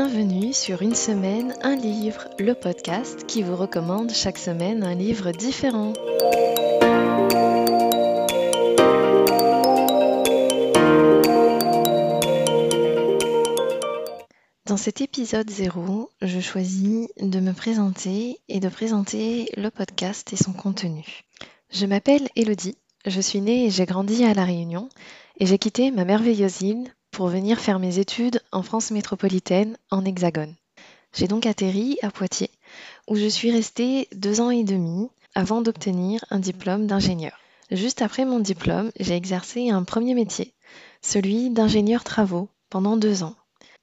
bienvenue sur Une semaine, un livre, le podcast qui vous recommande chaque semaine un livre différent. Dans cet épisode 0, je choisis de me présenter et de présenter le podcast et son contenu. Je m'appelle Elodie, je suis née et j'ai grandi à La Réunion et j'ai quitté ma merveilleuse île pour venir faire mes études en France métropolitaine, en Hexagone. J'ai donc atterri à Poitiers, où je suis restée deux ans et demi avant d'obtenir un diplôme d'ingénieur. Juste après mon diplôme, j'ai exercé un premier métier, celui d'ingénieur travaux, pendant deux ans.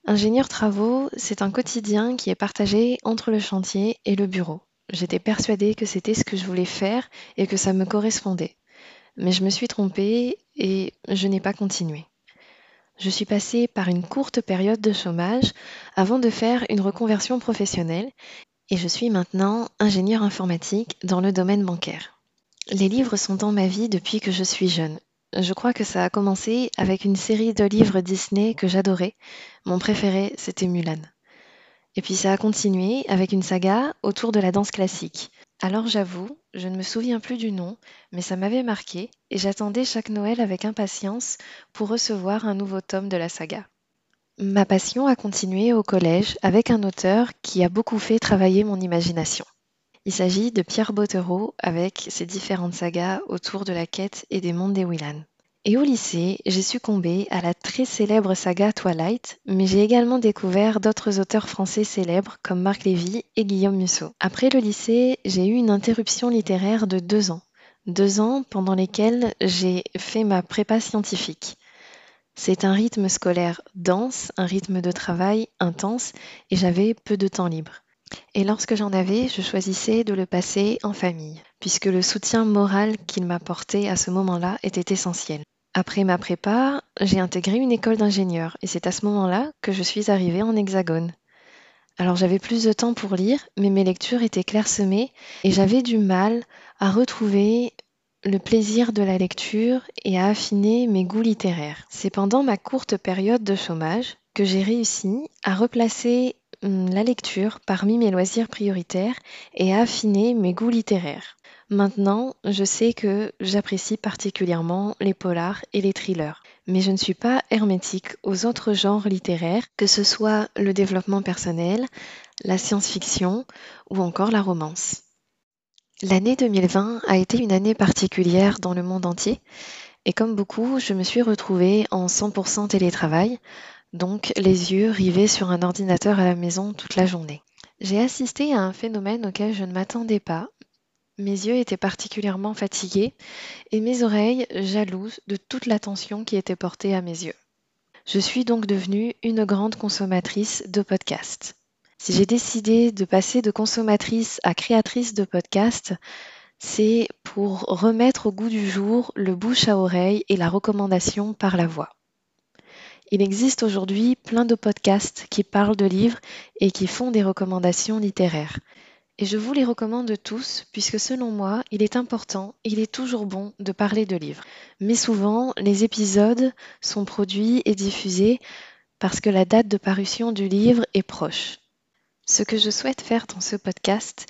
Ingénieur travaux, c'est un quotidien qui est partagé entre le chantier et le bureau. J'étais persuadée que c'était ce que je voulais faire et que ça me correspondait. Mais je me suis trompée et je n'ai pas continué. Je suis passée par une courte période de chômage avant de faire une reconversion professionnelle et je suis maintenant ingénieur informatique dans le domaine bancaire. Les livres sont dans ma vie depuis que je suis jeune. Je crois que ça a commencé avec une série de livres Disney que j'adorais. Mon préféré, c'était Mulan. Et puis ça a continué avec une saga autour de la danse classique. Alors j'avoue, je ne me souviens plus du nom, mais ça m'avait marqué et j'attendais chaque Noël avec impatience pour recevoir un nouveau tome de la saga. Ma passion a continué au collège avec un auteur qui a beaucoup fait travailler mon imagination. Il s'agit de Pierre Bottero avec ses différentes sagas autour de la quête et des mondes des Willan. Et au lycée, j'ai succombé à la très célèbre saga Twilight, mais j'ai également découvert d'autres auteurs français célèbres comme Marc Lévy et Guillaume Musso. Après le lycée, j'ai eu une interruption littéraire de deux ans. Deux ans pendant lesquels j'ai fait ma prépa scientifique. C'est un rythme scolaire dense, un rythme de travail intense, et j'avais peu de temps libre. Et lorsque j'en avais, je choisissais de le passer en famille, puisque le soutien moral qu'il m'apportait à ce moment-là était essentiel. Après ma prépa, j'ai intégré une école d'ingénieur et c'est à ce moment-là que je suis arrivée en hexagone. Alors j'avais plus de temps pour lire, mais mes lectures étaient clairsemées et j'avais du mal à retrouver le plaisir de la lecture et à affiner mes goûts littéraires. C'est pendant ma courte période de chômage que j'ai réussi à replacer la lecture parmi mes loisirs prioritaires et à affiner mes goûts littéraires. Maintenant, je sais que j'apprécie particulièrement les polars et les thrillers, mais je ne suis pas hermétique aux autres genres littéraires, que ce soit le développement personnel, la science-fiction ou encore la romance. L'année 2020 a été une année particulière dans le monde entier, et comme beaucoup, je me suis retrouvée en 100% télétravail, donc les yeux rivés sur un ordinateur à la maison toute la journée. J'ai assisté à un phénomène auquel je ne m'attendais pas, mes yeux étaient particulièrement fatigués et mes oreilles jalouses de toute l'attention qui était portée à mes yeux. Je suis donc devenue une grande consommatrice de podcasts. Si j'ai décidé de passer de consommatrice à créatrice de podcasts, c'est pour remettre au goût du jour le bouche à oreille et la recommandation par la voix. Il existe aujourd'hui plein de podcasts qui parlent de livres et qui font des recommandations littéraires. Et je vous les recommande tous, puisque selon moi, il est important, il est toujours bon de parler de livres. Mais souvent, les épisodes sont produits et diffusés parce que la date de parution du livre est proche. Ce que je souhaite faire dans ce podcast,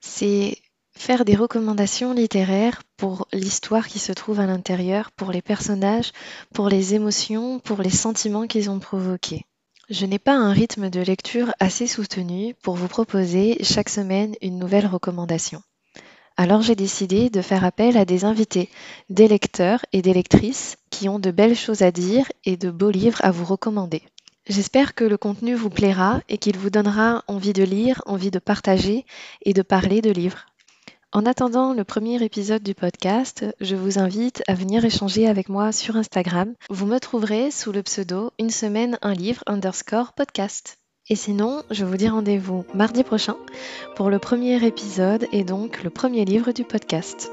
c'est faire des recommandations littéraires pour l'histoire qui se trouve à l'intérieur, pour les personnages, pour les émotions, pour les sentiments qu'ils ont provoqués. Je n'ai pas un rythme de lecture assez soutenu pour vous proposer chaque semaine une nouvelle recommandation. Alors j'ai décidé de faire appel à des invités, des lecteurs et des lectrices qui ont de belles choses à dire et de beaux livres à vous recommander. J'espère que le contenu vous plaira et qu'il vous donnera envie de lire, envie de partager et de parler de livres. En attendant le premier épisode du podcast, je vous invite à venir échanger avec moi sur Instagram. Vous me trouverez sous le pseudo une semaine un livre underscore podcast. Et sinon, je vous dis rendez-vous mardi prochain pour le premier épisode et donc le premier livre du podcast.